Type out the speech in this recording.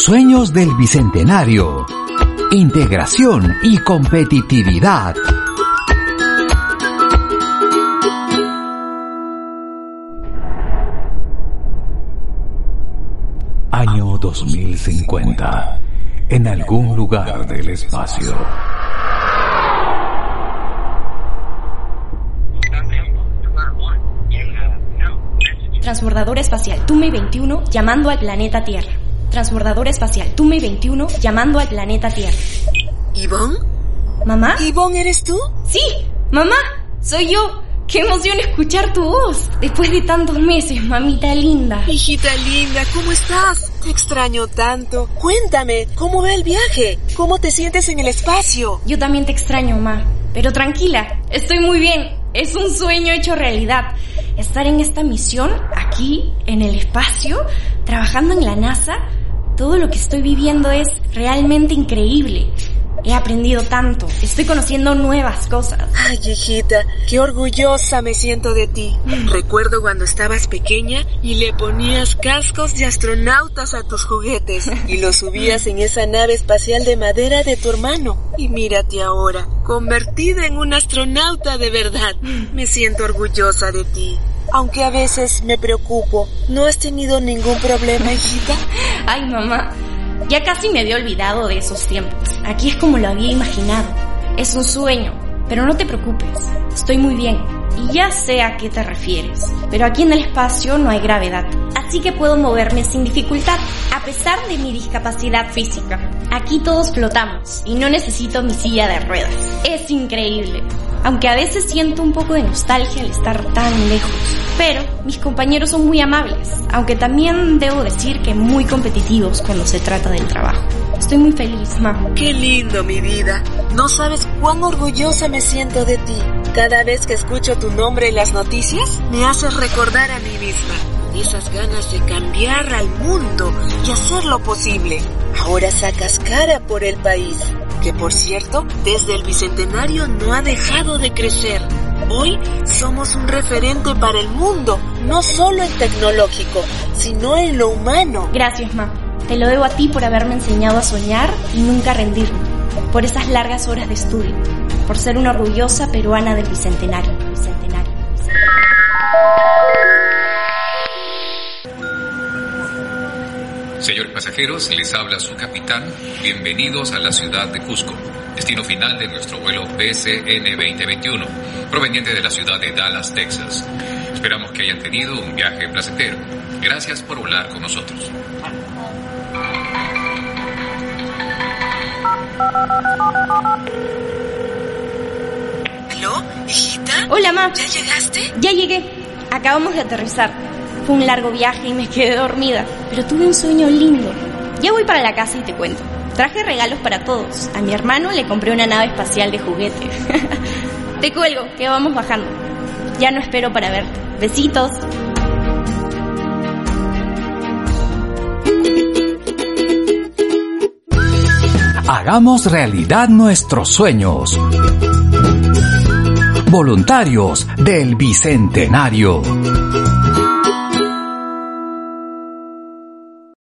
Sueños del Bicentenario. Integración y competitividad. Año 2050. En algún lugar del espacio. Transbordador espacial Tume 21 llamando al planeta Tierra. Transbordador espacial Tume 21 llamando al planeta Tierra. ¿Ivonne? ¿Mamá? ¿Ivonne eres tú? Sí, mamá, soy yo. Qué emoción escuchar tu voz. Después de tantos meses, mamita linda. Hijita linda, ¿cómo estás? Te extraño tanto. Cuéntame, ¿cómo va el viaje? ¿Cómo te sientes en el espacio? Yo también te extraño, mamá. Pero tranquila, estoy muy bien. Es un sueño hecho realidad. Estar en esta misión, aquí, en el espacio, trabajando en la NASA, todo lo que estoy viviendo es realmente increíble. He aprendido tanto, estoy conociendo nuevas cosas. Ay, hijita, qué orgullosa me siento de ti. Recuerdo cuando estabas pequeña y le ponías cascos de astronautas a tus juguetes y los subías en esa nave espacial de madera de tu hermano. Y mírate ahora, convertida en un astronauta de verdad. Me siento orgullosa de ti. Aunque a veces me preocupo, ¿no has tenido ningún problema, hijita? Ay, mamá, ya casi me había olvidado de esos tiempos. Aquí es como lo había imaginado. Es un sueño, pero no te preocupes. Estoy muy bien. Y ya sé a qué te refieres. Pero aquí en el espacio no hay gravedad. Así que puedo moverme sin dificultad, a pesar de mi discapacidad física. Aquí todos flotamos y no necesito mi silla de ruedas. Es increíble. Aunque a veces siento un poco de nostalgia al estar tan lejos. Pero mis compañeros son muy amables, aunque también debo decir que muy competitivos cuando se trata del trabajo. Estoy muy feliz, mamá. Qué lindo, mi vida. No sabes cuán orgullosa me siento de ti. Cada vez que escucho tu nombre en las noticias, me haces recordar a mí misma esas ganas de cambiar al mundo y hacer lo posible. Ahora sacas cara por el país, que por cierto, desde el Bicentenario no ha dejado de crecer. Hoy somos un referente para el mundo, no solo en tecnológico, sino en lo humano. Gracias, ma. Te lo debo a ti por haberme enseñado a soñar y nunca rendirme, por esas largas horas de estudio, por ser una orgullosa peruana del Bicentenario. Señores pasajeros, les habla su capitán. Bienvenidos a la ciudad de Cusco, destino final de nuestro vuelo PCN 2021, proveniente de la ciudad de Dallas, Texas. Esperamos que hayan tenido un viaje placentero. Gracias por volar con nosotros. ¿Aló, hijita? Hola, ma. ¿Ya llegaste? Ya llegué. Acabamos de aterrizar. Fue un largo viaje y me quedé dormida, pero tuve un sueño lindo. Ya voy para la casa y te cuento. Traje regalos para todos. A mi hermano le compré una nave espacial de juguete. te cuelgo, que vamos bajando. Ya no espero para verte. Besitos. Hagamos realidad nuestros sueños. Voluntarios del Bicentenario.